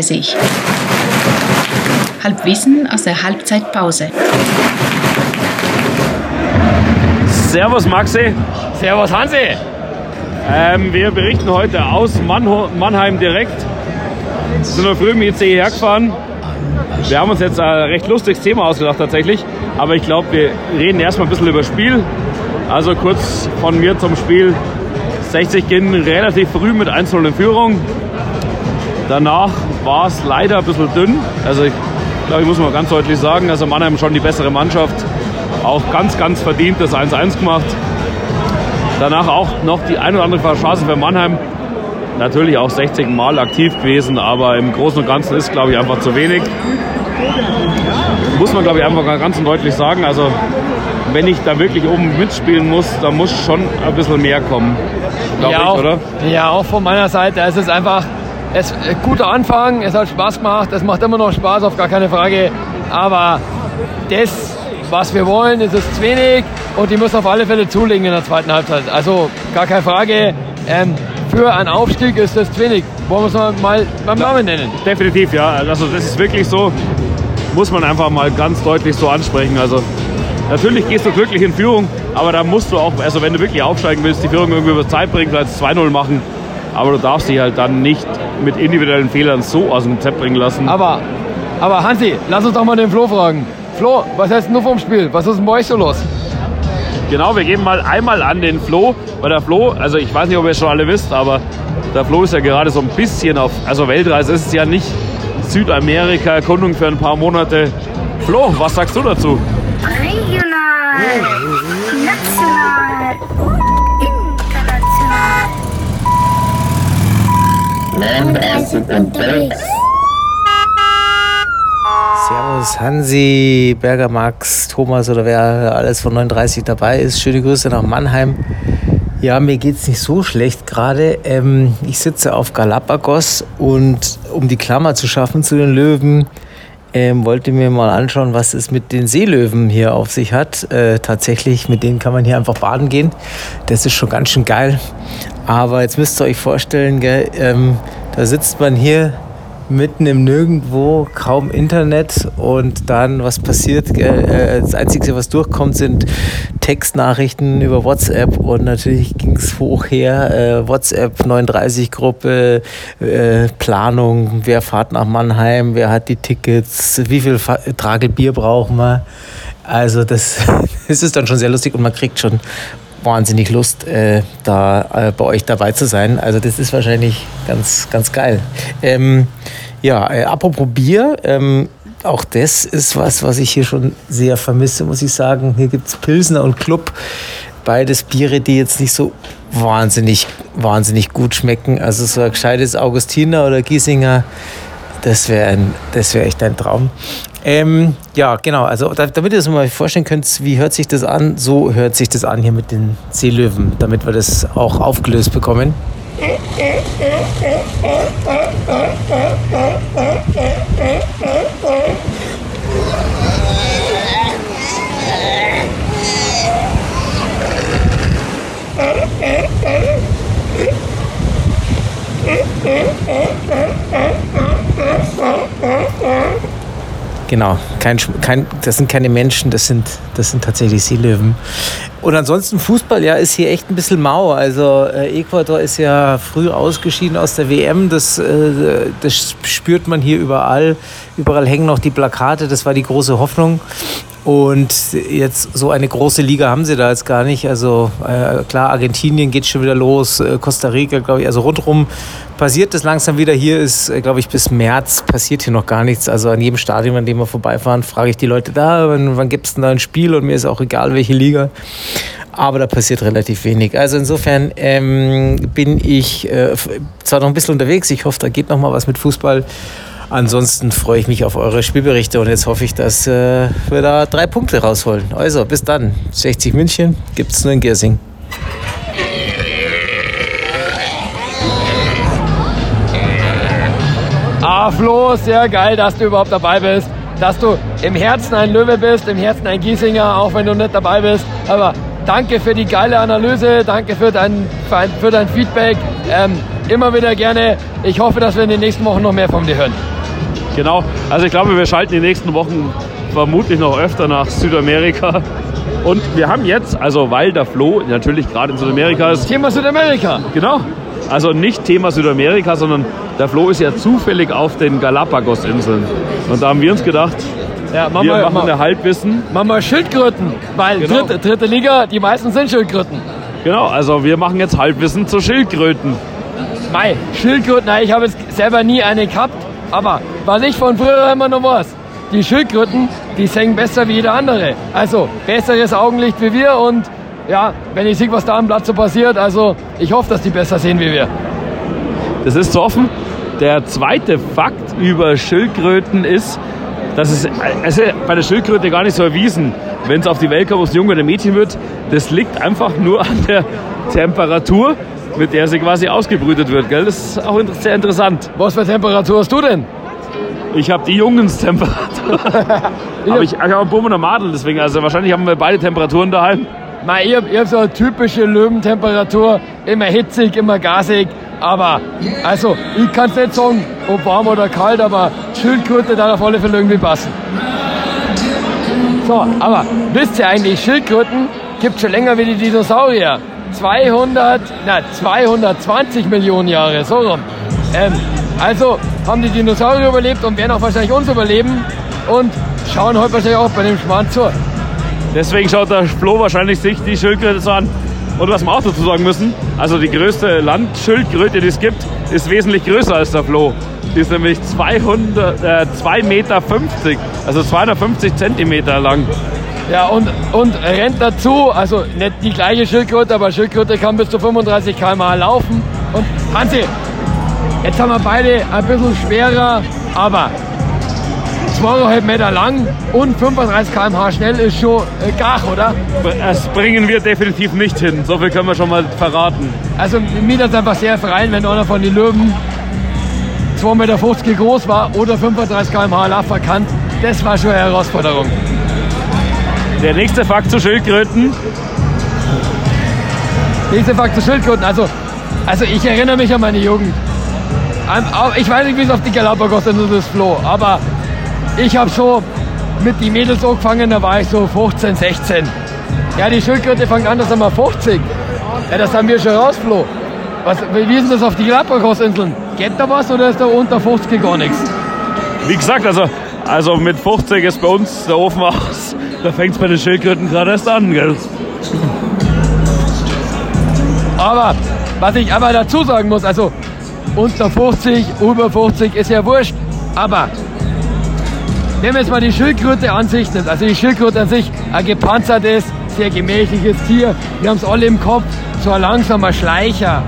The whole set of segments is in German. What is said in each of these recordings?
Lessons coming. 9.30 Halbwissen aus der Halbzeitpause. Servus Maxi. Servus Hansi. Ähm, wir berichten heute aus Mannho Mannheim direkt. Wir sind noch früh im IC hierher gefahren. Wir haben uns jetzt ein recht lustiges Thema ausgedacht tatsächlich. Aber ich glaube, wir reden erstmal ein bisschen über das Spiel. Also kurz von mir zum Spiel. 60 gehen relativ früh mit 1-0 in Führung. Danach war es leider ein bisschen dünn. Also ich glaube, ich muss mal ganz deutlich sagen, also Mannheim schon die bessere Mannschaft auch ganz, ganz verdient das 1-1 gemacht. Danach auch noch die ein oder andere Chance für Mannheim. Natürlich auch 60 Mal aktiv gewesen, aber im Großen und Ganzen ist, glaube ich, einfach zu wenig. Muss man, glaube ich, einfach ganz und deutlich sagen. Also, wenn ich da wirklich oben mitspielen muss, da muss schon ein bisschen mehr kommen. Ja, ich, auch, oder? ja, auch von meiner Seite. Es ist einfach es, ein guter Anfang, es hat Spaß gemacht, es macht immer noch Spaß, auf gar keine Frage. Aber das was wir wollen, ist es zu wenig und die müssen auf alle Fälle zulegen in der zweiten Halbzeit. Also gar keine Frage. Ähm, für einen Aufstieg ist das zu wenig. Wollen wir es mal beim Namen nennen? Definitiv, ja. Also das ist wirklich so, muss man einfach mal ganz deutlich so ansprechen. Also natürlich gehst du glücklich in Führung, aber da musst du auch, also wenn du wirklich aufsteigen willst, die Führung irgendwie über Zeit bringen, als 2-0 machen. Aber du darfst dich halt dann nicht mit individuellen Fehlern so aus dem Konzept bringen lassen. Aber, aber Hansi, lass uns doch mal den Flo fragen. Flo, was heißt du vom Spiel? Was ist denn bei euch so los? Genau, wir geben mal einmal an den Flo, weil der Flo, also ich weiß nicht, ob ihr es schon alle wisst, aber der Flo ist ja gerade so ein bisschen auf, also Weltreise ist es ja nicht Südamerika, Erkundung für ein paar Monate. Flo, was sagst du dazu? Regional, national, Servus Hansi, Berger Max, Thomas oder wer alles von 39 dabei ist. Schöne Grüße nach Mannheim. Ja, mir geht es nicht so schlecht gerade. Ähm, ich sitze auf Galapagos und um die Klammer zu schaffen zu den Löwen, ähm, wollte mir mal anschauen, was es mit den Seelöwen hier auf sich hat. Äh, tatsächlich, mit denen kann man hier einfach baden gehen. Das ist schon ganz schön geil. Aber jetzt müsst ihr euch vorstellen, gell, ähm, da sitzt man hier mitten im Nirgendwo, kaum Internet und dann, was passiert? Äh, das Einzige, was durchkommt, sind Textnachrichten über WhatsApp und natürlich ging es hoch her. Äh, WhatsApp 39-Gruppe, äh, Planung, wer fährt nach Mannheim, wer hat die Tickets, wie viel Tragel Bier brauchen wir. Also das, das ist dann schon sehr lustig und man kriegt schon wahnsinnig Lust, äh, da äh, bei euch dabei zu sein. Also das ist wahrscheinlich ganz, ganz geil. Ähm, ja, äh, apropos Bier, ähm, auch das ist was, was ich hier schon sehr vermisse, muss ich sagen. Hier gibt es Pilsner und Club. Beides Biere, die jetzt nicht so wahnsinnig, wahnsinnig gut schmecken. Also so ein gescheites Augustiner oder Giesinger, das wäre wär echt ein Traum. Ähm, ja, genau. Also damit ihr das mal vorstellen könnt, wie hört sich das an? So hört sich das an hier mit den Seelöwen, damit wir das auch aufgelöst bekommen. Genau, kein, kein, das sind keine Menschen, das sind, das sind tatsächlich Seelöwen. Und ansonsten Fußball, ja, ist hier echt ein bisschen mau. Also äh, Ecuador ist ja früh ausgeschieden aus der WM. Das, äh, das spürt man hier überall. Überall hängen noch die Plakate. Das war die große Hoffnung. Und jetzt so eine große Liga haben sie da jetzt gar nicht. Also äh, klar, Argentinien geht schon wieder los, äh, Costa Rica, glaube ich. Also rundherum passiert es langsam wieder. Hier ist, äh, glaube ich, bis März passiert hier noch gar nichts. Also an jedem Stadion, an dem wir vorbeifahren, frage ich die Leute da, wann, wann gibt es denn da ein Spiel? Und mir ist auch egal, welche Liga. Aber da passiert relativ wenig. Also insofern ähm, bin ich äh, zwar noch ein bisschen unterwegs. Ich hoffe, da geht noch mal was mit Fußball. Ansonsten freue ich mich auf eure Spielberichte und jetzt hoffe ich, dass äh, wir da drei Punkte rausholen. Also, bis dann. 60 München gibt es nur in Gersing. Ah, Flo, sehr geil, dass du überhaupt dabei bist. Dass du im Herzen ein Löwe bist, im Herzen ein Giesinger, auch wenn du nicht dabei bist. Aber danke für die geile Analyse, danke für dein, für dein Feedback. Ähm, immer wieder gerne. Ich hoffe, dass wir in den nächsten Wochen noch mehr von dir hören. Genau. Also ich glaube, wir schalten die nächsten Wochen vermutlich noch öfter nach Südamerika. Und wir haben jetzt, also weil der Flo natürlich gerade in Südamerika ist. Thema Südamerika. Genau. Also nicht Thema Südamerika, sondern der Flo ist ja zufällig auf den Galapagos-Inseln. Und da haben wir uns gedacht, Ja, mach wir mal, machen mach, eine Halbwissen. mal Schildkröten, weil Genau. dritte, dritte Liga, die meisten sind Schildkröten. Genau, also wir machen jetzt Halbwissen zu Schildkröten. Mei, Schildkröten, ich habe jetzt selber nie eine gehabt, aber was ich von früher immer noch weiß, die Schildkröten, die singen besser wie jeder andere. Also besseres Augenlicht wie wir und ja, wenn ich sehe, was da am Platz so passiert, also ich hoffe, dass die besser sehen wie wir. Das ist zu offen. Der zweite Fakt über Schildkröten ist, dass es, es ist bei der Schildkröte gar nicht so erwiesen, wenn es auf die Welt kommt, ob es ein Junge oder ein Mädchen wird. Das liegt einfach nur an der Temperatur, mit der sie quasi ausgebrütet wird. Gell? Das ist auch sehr interessant. Was für Temperatur hast du denn? Ich habe die Jungenstemperatur. Aber ich, ich habe einen Bumm und eine Madel, deswegen, also wahrscheinlich haben wir beide Temperaturen daheim. Mei, ich habe hab so eine typische Löwentemperatur, immer hitzig, immer gasig, aber also ich kann es nicht sagen, ob warm oder kalt, aber Schildkröte darf auf alle Fälle irgendwie passen. So, aber wisst ihr eigentlich, Schildkröten gibt schon länger wie die Dinosaurier. 200, na 220 Millionen Jahre, so rum. Ähm, also haben die Dinosaurier überlebt und werden auch wahrscheinlich uns überleben und schauen heute wahrscheinlich auch bei dem Schmarrn zu. Deswegen schaut der Flo wahrscheinlich sich die Schildkröte so an. Und was wir auch dazu sagen müssen, also die größte Landschildkröte, die es gibt, ist wesentlich größer als der Flo. Die ist nämlich 200, äh, 2,50 Meter, also 250 Zentimeter lang. Ja, und, und rennt dazu, also nicht die gleiche Schildkröte, aber Schildkröte kann bis zu 35 km/h laufen. Und Hansi, jetzt haben wir beide ein bisschen schwerer, aber 2,5 Meter lang und 35 km/h schnell ist schon äh, Gach, oder? Das bringen wir definitiv nicht hin. So viel können wir schon mal verraten. Also mir das einfach sehr freien, wenn einer von den Löwen 2,50 Meter groß war oder 35 km/h Laffer kann. Das war schon eine Herausforderung. Der nächste Fakt zu Schildkröten. Nächster Fakt zu Schildkröten. Also, also ich erinnere mich an meine Jugend. Au- Ich weiß nicht, wie es auf die Galapagos ist, Flo, aber ich habe so mit den Mädels angefangen, da war ich so 15, 16. Ja, die Schildkröte fängt an, das sind wir 50. Ja, das haben wir schon raus, Flo. Was, wie ist das auf die Galapagos-Inseln? Geht da was oder ist da unter 50 gar nichts? Wie gesagt, also, also mit 50 ist bei uns der Ofen aus. Da fängt es bei den Schildkröten gerade erst an. Gell? Aber was ich aber dazu sagen muss, also unter 50, über 50 ist ja wurscht. Aber wenn man jetzt mal die Schildkröte an sich nimmt, also die Schildkröte an sich ein gepanzertes, sehr gemächliches Tier, wir haben es alle im Kopf, so ein langsamer Schleicher.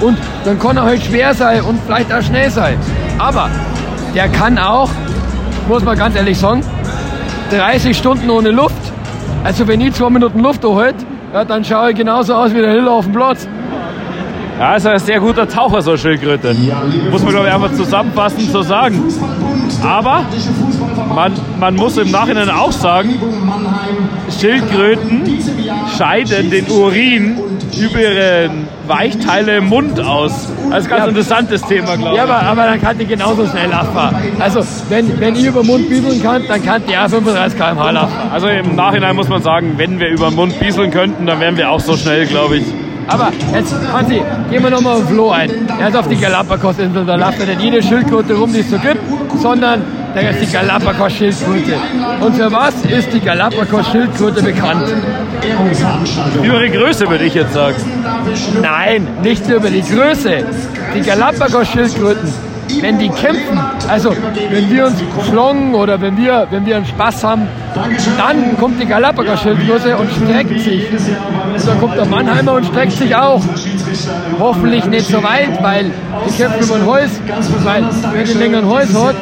Und dann kann er halt schwer sein und vielleicht auch schnell sein. Aber der kann auch, muss man ganz ehrlich sagen, 30 Stunden ohne Luft. Also wenn ich zwei Minuten Luft anhalte, ja, dann schaue ich genauso aus wie der Hiller auf dem Platz. Ja, ist ein sehr guter Taucher, so Schildkröte. Muss man, glaube ich, einfach zusammenfassend so sagen. Aber man, man muss im Nachhinein auch sagen, Schildkröten scheiden den Urin über ihre Weichteile im Mund aus. Das ist ein ganz Ja. interessantes Thema, glaube ich. Ja, aber, aber dann kann die genauso schnell laufen. Also, wenn, wenn ich über den Mund bieseln kann, dann kann die auch 35 km/h laufen. Also im Nachhinein muss man sagen, wenn wir über den Mund bieseln könnten, dann wären wir auch so schnell, glaube ich. Aber jetzt, Hansi, gehen wir nochmal auf Flo ein. Er ist auf die Galapagos-Insel, da läuft ja nicht jede Schildkröte rum, die es so gibt, sondern da ist die Galapagos-Schildkröte. Und für was ist die Galapagos-Schildkröte bekannt? Über ihre Größe würde ich jetzt sagen. Nein, nicht über die Größe. Die Galapagos-Schildkröten, wenn die kämpfen, also wenn wir uns schlongen oder wenn wir, wenn wir einen Spaß haben, dann kommt die Galapagos-Schildkröte und streckt sich. Dann kommt der Mannheimer und streckt sich auch. Hoffentlich nicht so weit, weil die kämpfen über den Hals, weil wer den längeren Hals hat,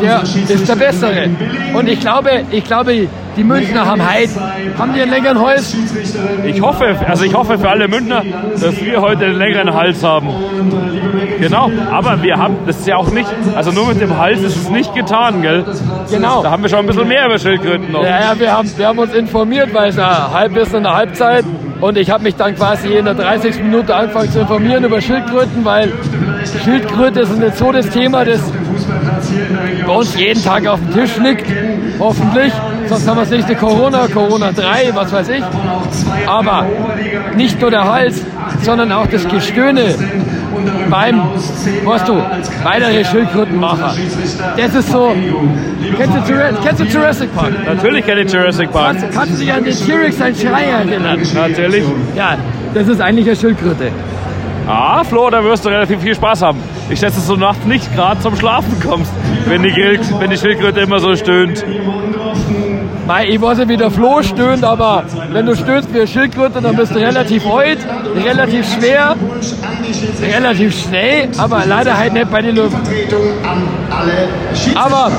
der ist der Bessere. Und ich glaube, ich glaube, die Münchner haben Heid. Haben die einen längeren Hals? Ich hoffe, also ich hoffe für alle Münchner, dass wir heute einen längeren Hals haben. Genau, aber wir haben, das ist ja auch nicht, also nur mit dem Hals ist es nicht getan, gell? Genau. Da haben wir schon ein bisschen mehr über Schildkröten noch. Ja, ja, wir haben, wir haben uns informiert, weil es ja halb ist in der Halbzeit. Und ich habe mich dann quasi in der 30. Minute angefangen zu informieren über Schildkröten, weil Schildkröte ist nicht so das Thema, das bei uns jeden Tag auf dem Tisch liegt, hoffentlich. Sonst haben wir das nächste Corona, Corona 3, was weiß ich. Aber nicht nur der Hals, sondern auch das Gestöhne beim, weißt du, bei der Schildkrötenmacher. Das ist so, kennst du, kennst du Jurassic Park? Natürlich kenne ich Jurassic Park. Kannst, kannst du dich an den T-Rex, seinen Schrei erinnern? Natürlich. Ja, das ist eigentlich eine Schildkröte. Ah, Flo, da wirst du relativ viel Spaß haben. Ich schätze, dass du nachts nicht gerade zum Schlafen kommst, wenn die, wenn die Schildkröte immer so stöhnt. Mei, ich weiß nicht, wie der Flo stöhnt, aber wenn du stöhnst wie eine Schildkröte, dann bist du relativ heut, relativ schwer, relativ schnell, aber leider halt nicht bei den Löwen. Aber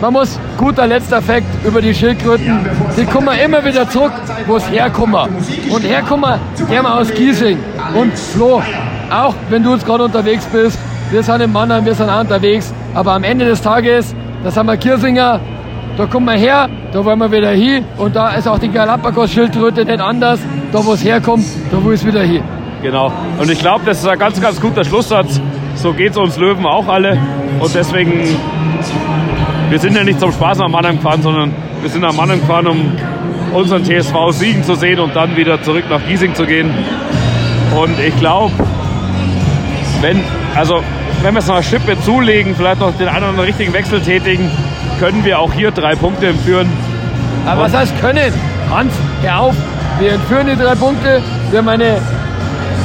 man muss, guter letzter Fakt über die Schildkröten, die kommen immer wieder zurück, wo es herkommen. Und herkommen, der mal aus Giesing. Und Flo, auch wenn du jetzt gerade unterwegs bist, wir sind in Mannheim, wir sind auch unterwegs, aber am Ende des Tages, das haben wir Kirsinger, da kommen wir her, da wollen wir wieder hin und da ist auch die Galapagos-Schildkröte nicht anders. Da wo es herkommt, da wo es wieder hin. Genau. Und ich glaube, das ist ein ganz, ganz guter Schlusssatz. So geht es uns Löwen auch alle. Und deswegen, wir sind ja nicht zum Spaß nach Mannheim gefahren, sondern wir sind nach Mannheim gefahren, um unseren TSV siegen zu sehen und dann wieder zurück nach Giesing zu gehen. Und ich glaube, wenn, also, wenn wir es noch Schippe zulegen, vielleicht noch den einen oder anderen richtigen Wechsel tätigen, können wir auch hier drei Punkte entführen. Aber was heißt können? Hans, hör auf. Wir entführen die drei Punkte. Wir haben eine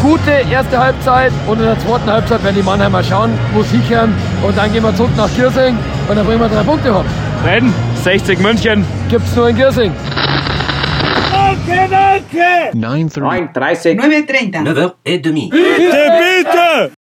gute erste Halbzeit und in der zweiten Halbzeit werden die Mannheimer schauen, wo sie kehren. Und dann gehen wir zurück nach Giersing und dann bringen wir drei Punkte home. Denn 60 München Gibt es nur in Giersing. 9h30. 9h30. 9h30. 9h30. Bitte, bitte!